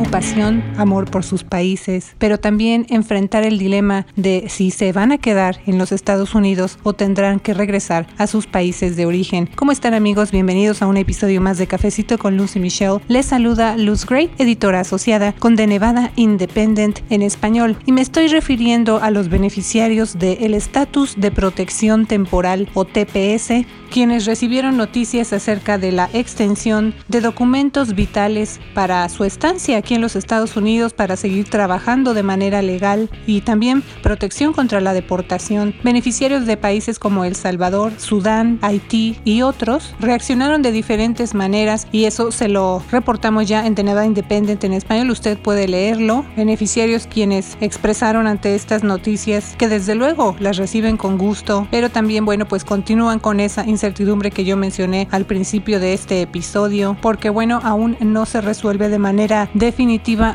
Preocupación, amor por sus países, pero también enfrentar el dilema de si se van a quedar en los Estados Unidos o tendrán que regresar a sus países de origen. ¿Cómo están amigos? Bienvenidos a un episodio más de Cafecito con Lucy Michelle. Les saluda Luz Gray, editora asociada con The Nevada Independent en español, y me estoy refiriendo a los beneficiarios del estatus de protección temporal o TPS, quienes recibieron noticias acerca de la extensión de documentos vitales para su estancia aquí en los Estados Unidos para seguir trabajando de manera legal y también protección contra la deportación. Beneficiarios de países como El Salvador, Sudán, Haití y otros reaccionaron de diferentes maneras y eso se lo reportamos ya en Teneda Independiente en español. Usted puede leerlo. Beneficiarios quienes expresaron ante estas noticias que desde luego las reciben con gusto, pero también bueno pues continúan con esa incertidumbre que yo mencioné al principio de este episodio porque bueno aún no se resuelve de manera definitiva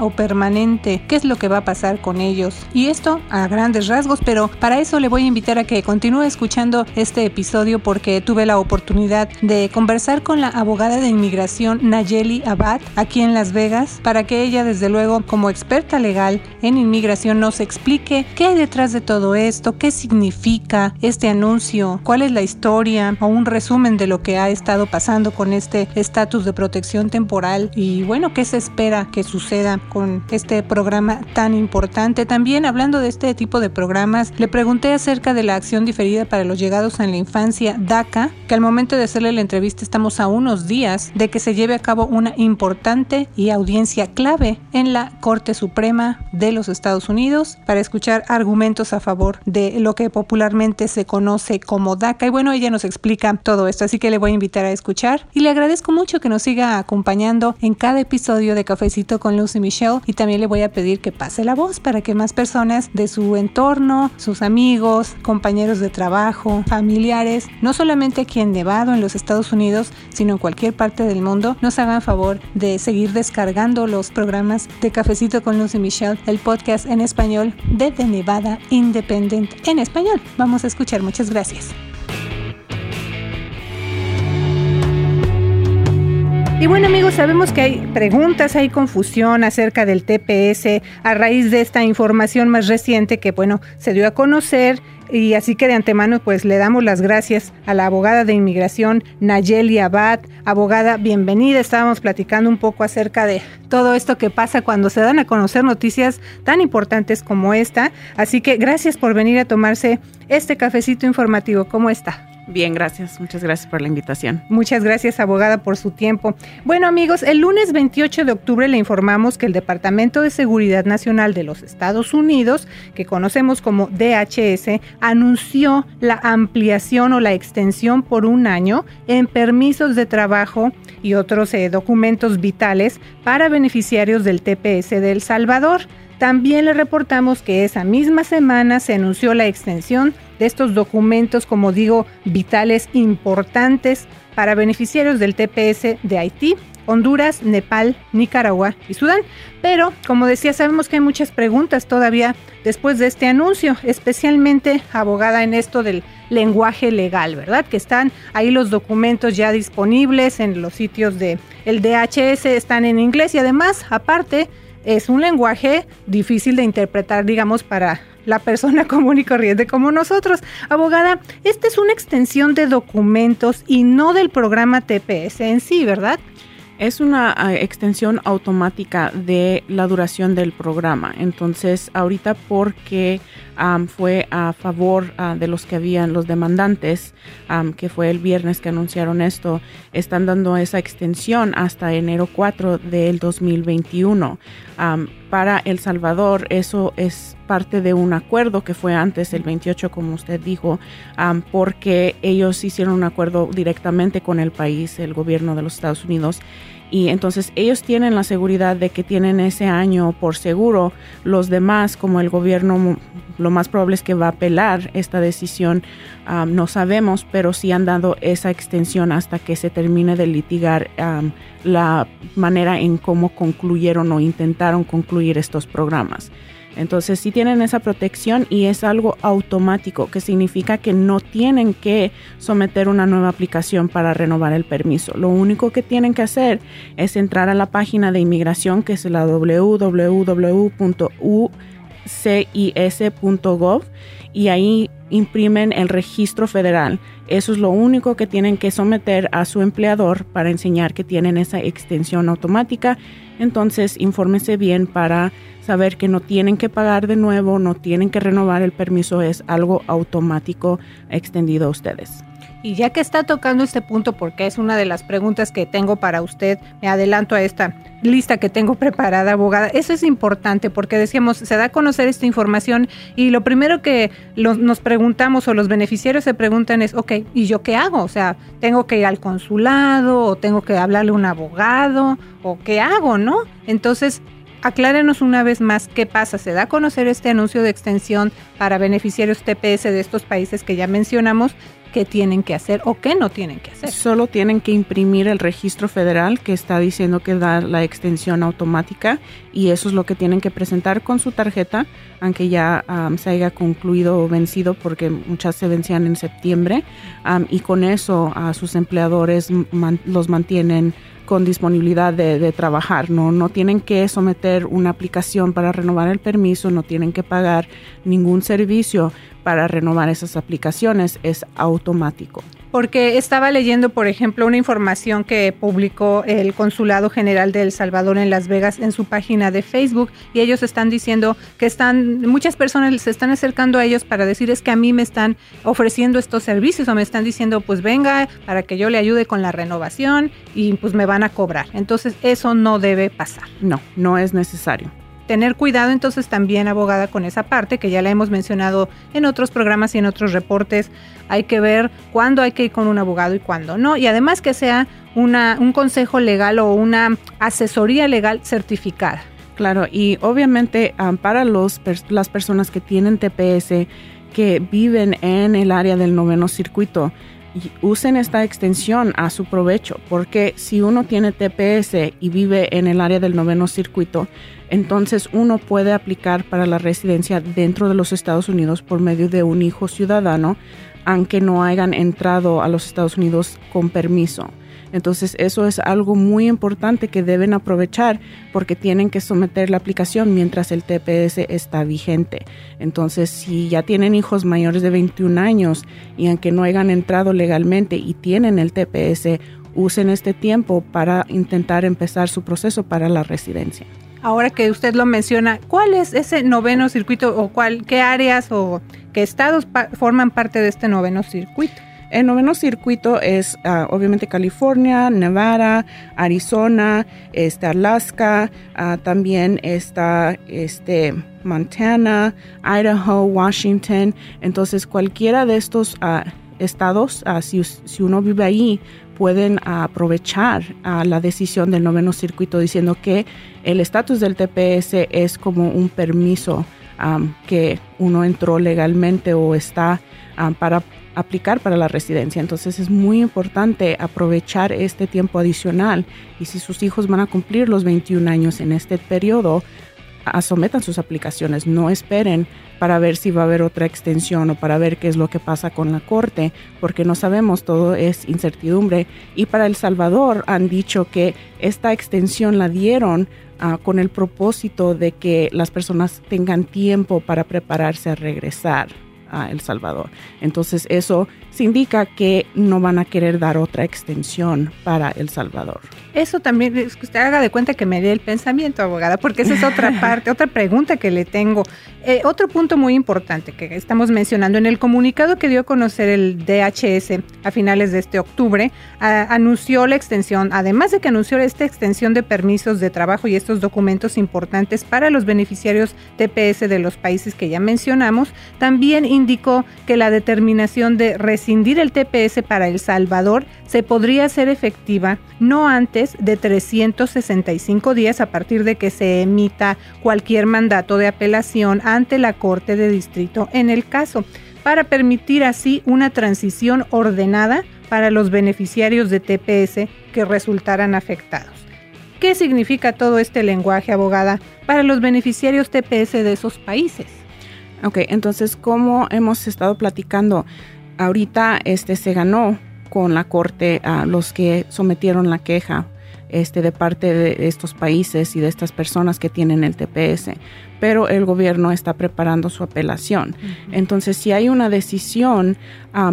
o permanente. ¿Qué es lo que va a pasar con ellos? Y esto a grandes rasgos, pero para eso le voy a invitar a que continúe escuchando este episodio porque tuve la oportunidad de conversar con la abogada de inmigración Nayeli Abad aquí en Las Vegas para que ella desde luego como experta legal en inmigración nos explique qué hay detrás de todo esto, qué significa este anuncio, cuál es la historia o un resumen de lo que ha estado pasando con este estatus de protección temporal y bueno, qué se espera que suceda con este programa tan importante. También hablando de este tipo de programas, le pregunté acerca de la acción diferida para los llegados en la infancia DACA, que al momento de hacerle la entrevista estamos a unos días de que se lleve a cabo una importante y audiencia clave en la Corte Suprema de los Estados Unidos para escuchar argumentos a favor de lo que popularmente se conoce como DACA. Y bueno, ella nos explica todo esto, así que le voy a invitar a escuchar y le agradezco mucho que nos siga acompañando en cada episodio de Con Lucy Michelle y también le voy a pedir que pase la voz para que más personas de su entorno, sus amigos, compañeros de trabajo, familiares, no solamente aquí en Nevado, en los Estados Unidos, sino en cualquier parte del mundo, nos hagan favor de seguir descargando los programas de Cafecito con Lucy Michelle, el podcast en español de The Nevada Independent en español. Vamos a escuchar, muchas gracias. Y bueno amigos, sabemos que hay preguntas, hay confusión acerca del TPS a raíz de esta información más reciente que bueno, se dio a conocer y así que de antemano pues le damos las gracias a la abogada de inmigración Nayeli Abad. Abogada, bienvenida. Estábamos platicando un poco acerca de todo esto que pasa cuando se dan a conocer noticias tan importantes como esta. Así que gracias por venir a tomarse este cafecito informativo. ¿Cómo está? Bien, gracias. Muchas gracias por la invitación. Muchas gracias, abogada, por su tiempo. Bueno, amigos, el lunes 28 de octubre le informamos que el Departamento de Seguridad Nacional de los Estados Unidos, que conocemos como DHS, anunció la ampliación o la extensión por un año en permisos de trabajo y otros eh, documentos vitales para beneficiarios del TPS de El Salvador. También le reportamos que esa misma semana se anunció la extensión de estos documentos, como digo, vitales importantes para beneficiarios del TPS de Haití, Honduras, Nepal, Nicaragua y Sudán. Pero, como decía, sabemos que hay muchas preguntas todavía después de este anuncio, especialmente abogada en esto del lenguaje legal, ¿verdad? Que están ahí los documentos ya disponibles en los sitios de el DHS, están en inglés y además, aparte, es un lenguaje difícil de interpretar, digamos, para la persona común y corriente como nosotros. Abogada, esta es una extensión de documentos y no del programa TPS en sí, ¿verdad? Es una ah, extensión automática de la duración del programa. Entonces, ahorita porque fue a favor ah, de los que habían, los demandantes, que fue el viernes que anunciaron esto, están dando esa extensión hasta enero 4 del 2021. Para El Salvador, eso es parte de un acuerdo que fue antes el 28, como usted dijo, porque ellos hicieron un acuerdo directamente con el país, el gobierno de los Estados Unidos y entonces ellos tienen la seguridad de que tienen ese año por seguro. Los demás, como el gobierno, lo más probable es que va a apelar esta decisión, no sabemos, pero sí han dado esa extensión hasta que se termine de litigar la manera en cómo concluyeron o intentaron concluir estos programas. Entonces sí tienen esa protección y es algo automático, que significa que no tienen que someter una nueva aplicación para renovar el permiso. Lo único que tienen que hacer es entrar a la página de inmigración que es la www.ucis.gov y ahí imprimen el registro federal. Eso es lo único que tienen que someter a su empleador para enseñar que tienen esa extensión automática. Entonces, infórmese bien para saber que no tienen que pagar de nuevo, no tienen que renovar el permiso, es algo automático extendido a ustedes. Y ya que está tocando este punto, porque es una de las preguntas que tengo para usted, me adelanto a esta lista que tengo preparada, abogada. Eso es importante porque decíamos, se da a conocer esta información y lo primero que nos preguntamos o los beneficiarios se preguntan es, ok, ¿y yo qué hago? O sea, ¿tengo que ir al consulado o tengo que hablarle a un abogado o qué hago, no? Entonces, aclárenos una vez más qué pasa. ¿Se da a conocer este anuncio de extensión para beneficiarios TPS de estos países que ya mencionamos? ¿Qué tienen que hacer o qué no tienen que hacer? Solo tienen que imprimir el registro federal que está diciendo que da la extensión automática y eso es lo que tienen que presentar con su tarjeta, aunque ya se haya concluido o vencido porque muchas se vencían en septiembre y con eso a sus empleadores los mantienen con disponibilidad de, trabajar. No, no tienen que someter una aplicación para renovar el permiso, no tienen que pagar ningún servicio para renovar esas aplicaciones, es automático porque estaba leyendo, por ejemplo, una información que publicó el Consulado General de El Salvador en Las Vegas en su página de Facebook y ellos están diciendo que están muchas personas se están acercando a ellos para decir es que a mí me están ofreciendo estos servicios o me están diciendo pues venga para que yo le ayude con la renovación y pues me van a cobrar. Entonces, eso no debe pasar. No, no es necesario tener cuidado entonces también, abogada, con esa parte que ya la hemos mencionado en otros programas y en otros reportes. Hay que ver cuándo hay que ir con un abogado y cuándo no. Y además que sea una, un consejo legal o una asesoría legal certificada. Claro, y obviamente um, para los, las personas que tienen TPS, que viven en el área del noveno circuito, usen esta extensión a su provecho, porque si uno tiene TPS y vive en el área del noveno circuito, entonces uno puede aplicar para la residencia dentro de los Estados Unidos por medio de un hijo ciudadano, aunque no hayan entrado a los Estados Unidos con permiso. Entonces eso es algo muy importante que deben aprovechar porque tienen que someter la aplicación mientras el TPS está vigente. Entonces si ya tienen hijos mayores de 21 años y aunque no hayan entrado legalmente y tienen el TPS, usen este tiempo para intentar empezar su proceso para la residencia. Ahora que usted lo menciona, ¿cuál es ese noveno circuito o cuál, qué áreas o qué estados forman parte de este noveno circuito? El noveno circuito es ah, obviamente California, Nevada, Arizona, este, Alaska, ah, también está este, Montana, Idaho, Washington. Entonces cualquiera de estos ah, estados, si, uno vive ahí, pueden aprovechar la decisión del noveno circuito diciendo que el estatus del TPS es como un permiso que uno entró legalmente o está para aplicar para la residencia. Entonces es muy importante aprovechar este tiempo adicional y si sus hijos van a cumplir los 21 años en este periodo, sometan sus aplicaciones, no esperen para ver si va a haber otra extensión o para ver qué es lo que pasa con la corte, porque no sabemos, todo es incertidumbre. Y para El Salvador han dicho que esta extensión la dieron ah, con el propósito de que las personas tengan tiempo para prepararse a regresar a El Salvador. Entonces eso se indica que no van a querer dar otra extensión para El Salvador. Eso también es que usted haga de cuenta que me dé el pensamiento, abogada, porque esa es otra parte, otra pregunta que le tengo. Eh, otro punto muy importante que estamos mencionando en el comunicado que dio a conocer el DHS a finales de este octubre, anunció la extensión, además de que anunció esta extensión de permisos de trabajo y estos documentos importantes para los beneficiarios TPS de los países que ya mencionamos, también indicó que la determinación de residencia rescindir el TPS para El Salvador se podría hacer efectiva no antes de 365 días a partir de que se emita cualquier mandato de apelación ante la Corte de Distrito en el caso, para permitir así una transición ordenada para los beneficiarios de TPS que resultaran afectados. ¿Qué significa todo este lenguaje, abogada, para los beneficiarios TPS de esos países? Ok, entonces, como hemos estado platicando, ahorita este se ganó con la corte a los que sometieron la queja este, de parte de estos países y de estas personas que tienen el TPS, pero el gobierno está preparando su apelación. Entonces, si hay una decisión,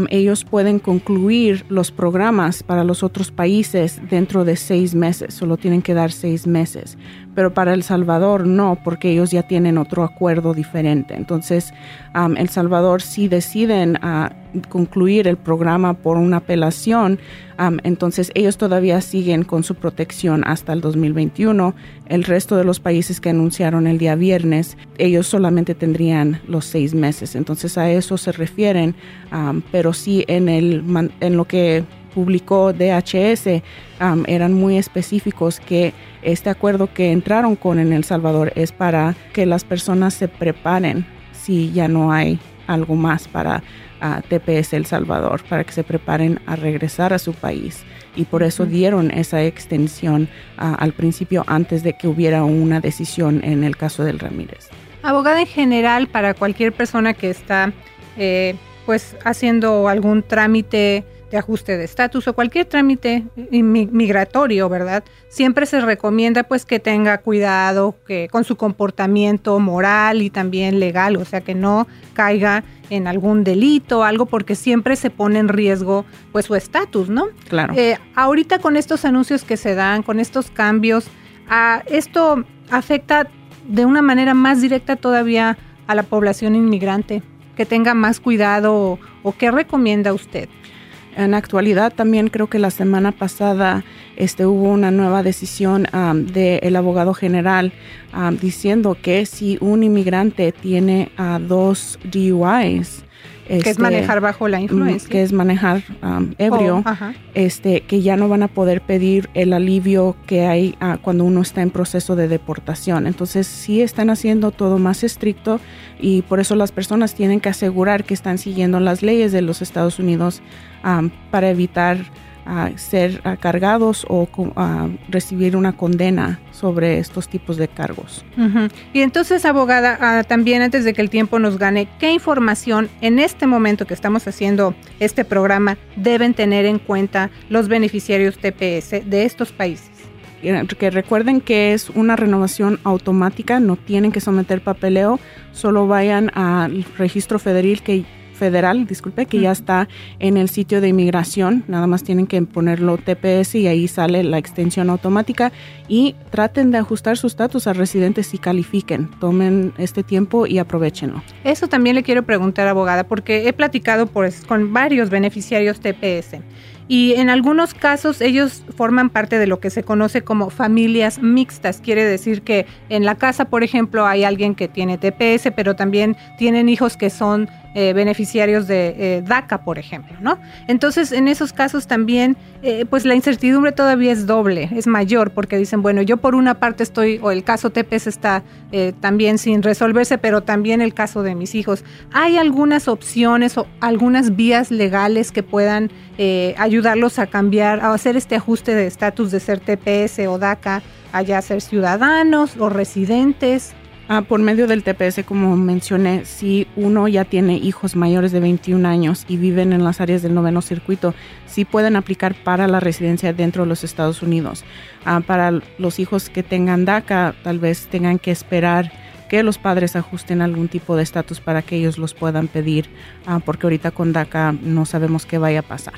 ellos pueden concluir los programas para los otros países dentro de seis meses, solo tienen que dar seis meses pero para El Salvador no, porque ellos ya tienen otro acuerdo diferente. Entonces, El Salvador si deciden uh, concluir el programa por una apelación, entonces ellos todavía siguen con su protección hasta el 2021. El resto de los países que anunciaron el día viernes, ellos solamente tendrían los seis meses. Entonces a eso se refieren, pero sí en, el, en lo que publicó DHS eran muy específicos que este acuerdo que entraron con en El Salvador es para que las personas se preparen si ya no hay algo más para TPS El Salvador, para que se preparen a regresar a su país. Y por eso dieron esa extensión al principio antes de que hubiera una decisión en el caso del Ramírez. Abogada en general, para cualquier persona que está eh, pues haciendo algún trámite de ajuste de estatus o cualquier trámite migratorio, ¿verdad? Siempre se recomienda pues que tenga cuidado que con su comportamiento moral y también legal, o sea, que no caiga en algún delito, algo porque siempre se pone en riesgo pues su estatus, ¿no? Claro. Eh, ahorita con estos anuncios que se dan, con estos cambios, a, esto afecta de una manera más directa todavía a la población inmigrante, que tenga más cuidado o, o qué recomienda usted. En actualidad también creo que la semana pasada este, hubo una nueva decisión del abogado general diciendo que si un inmigrante tiene dos DUIs, que es este, manejar bajo la influencia. Que es manejar ebrio. Oh, este, que ya no van a poder pedir el alivio que hay ah, cuando uno está en proceso de deportación. Entonces sí están haciendo todo más estricto y por eso las personas tienen que asegurar que están siguiendo las leyes de los Estados Unidos para evitar a ser cargados o a recibir una condena sobre estos tipos de cargos. Y entonces, abogada, ah, también antes de que el tiempo nos gane, ¿qué información en este momento que estamos haciendo este programa deben tener en cuenta los beneficiarios TPS de estos países? que recuerden que es una renovación automática, no tienen que someter papeleo, solo vayan al registro federal que federal, disculpe, que ya está en el sitio de inmigración. Nada más tienen que ponerlo TPS y ahí sale la extensión automática y traten de ajustar su estatus a residentes y califiquen. Tomen este tiempo y aprovechenlo. Eso también le quiero preguntar, abogada, porque he platicado pues, con varios beneficiarios TPS y en algunos casos ellos forman parte de lo que se conoce como familias mixtas. Quiere decir que en la casa, por ejemplo, hay alguien que tiene TPS, pero también tienen hijos que son eh, beneficiarios de eh, DACA, por ejemplo, ¿no? Entonces, en esos casos también, eh, pues la incertidumbre todavía es doble, es mayor, porque dicen, bueno, yo por una parte estoy, o el caso TPS está también sin resolverse, pero también el caso de mis hijos. ¿Hay algunas opciones o algunas vías legales que puedan ayudarlos a cambiar, a hacer este ajuste de estatus de ser TPS o DACA, allá ser ciudadanos o residentes? Ah, por medio del TPS, como mencioné, si uno ya tiene hijos mayores de 21 años y viven en las áreas del noveno circuito, sí pueden aplicar para la residencia dentro de los Estados Unidos. Ah, para los hijos que tengan DACA, tal vez tengan que esperar que los padres ajusten algún tipo de estatus para que ellos los puedan pedir, ah, porque ahorita con DACA no sabemos qué vaya a pasar.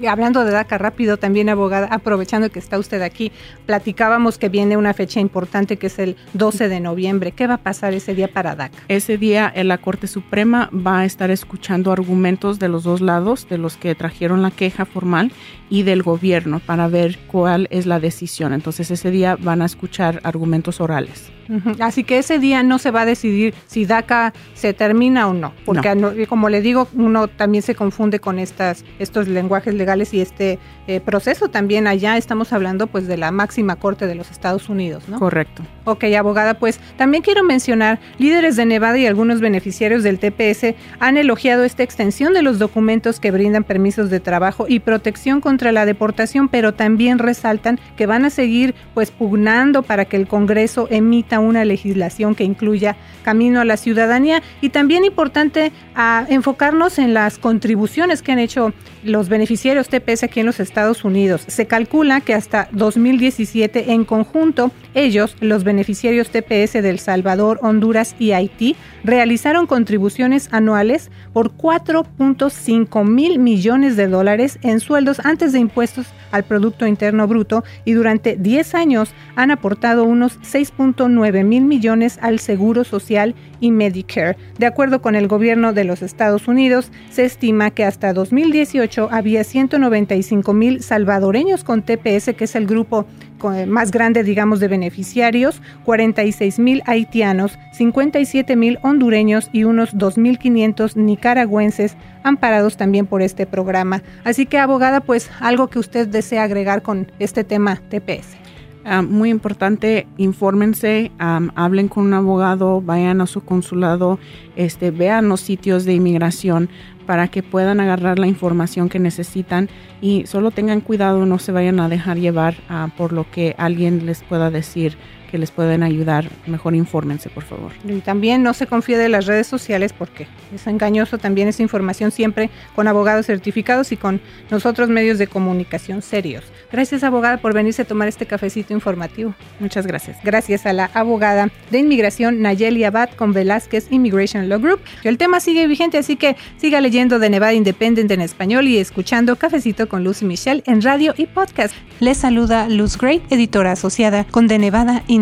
Y hablando de DACA rápido, también abogada, aprovechando que está usted aquí, platicábamos que viene una fecha importante que es el 12 de noviembre. ¿Qué va a pasar ese día para DACA? Ese día la Corte Suprema va a estar escuchando argumentos de los dos lados, de los que trajeron la queja formal y del gobierno, para ver cuál es la decisión. Entonces ese día van a escuchar argumentos orales. Así que ese día no se va a decidir si DACA se termina o no, porque como le digo, uno también se confunde con estas, estos lenguajes legales y este eh, proceso también allá estamos hablando pues de la máxima corte de los Estados Unidos, ¿no? Correcto. Ok, abogada, pues también quiero mencionar, líderes de Nevada y algunos beneficiarios del TPS han elogiado esta extensión de los documentos que brindan permisos de trabajo y protección contra la deportación, pero también resaltan que van a seguir pues pugnando para que el Congreso emita una legislación que incluya camino a la ciudadanía y también importante a enfocarnos en las contribuciones que han hecho los beneficiarios TPS aquí en los Estados Unidos. Se calcula que hasta 2017 en conjunto ellos, los beneficiarios TPS del Salvador, Honduras y Haití, realizaron contribuciones anuales por 4.5 mil millones de dólares en sueldos antes de impuestos al Producto Interno Bruto y durante 10 años han aportado unos 6.9 mil millones al Seguro Social y Medicare. De acuerdo con el gobierno de los Estados Unidos, se estima que hasta 2018 había 195 mil salvadoreños con TPS, que es el grupo más grande, digamos, de beneficiarios, 46 mil haitianos, 57 mil hondureños y unos 2.500 nicaragüenses amparados también por este programa. Así que, abogada, pues algo que usted desea agregar con este tema TPS. Ah, muy importante, infórmense, hablen con un abogado, vayan a su consulado, este, vean los sitios de inmigración para que puedan agarrar la información que necesitan y solo tengan cuidado, no se vayan a dejar llevar ah, por lo que alguien les pueda decir que les pueden ayudar. Mejor infórmense, por favor. Y también no se confíe de las redes sociales porque es engañoso también esa información siempre con abogados certificados y con nosotros medios de comunicación serios. Gracias, abogada, por venirse a tomar este cafecito informativo. Muchas gracias. Gracias a la abogada de inmigración Nayeli Abad con Velázquez Immigration Law Group. El tema sigue vigente, así que siga leyendo de Nevada Independent en español y escuchando Cafecito con Luz y Michelle en radio y podcast. Les saluda Luz Gray, editora asociada con De Nevada Independent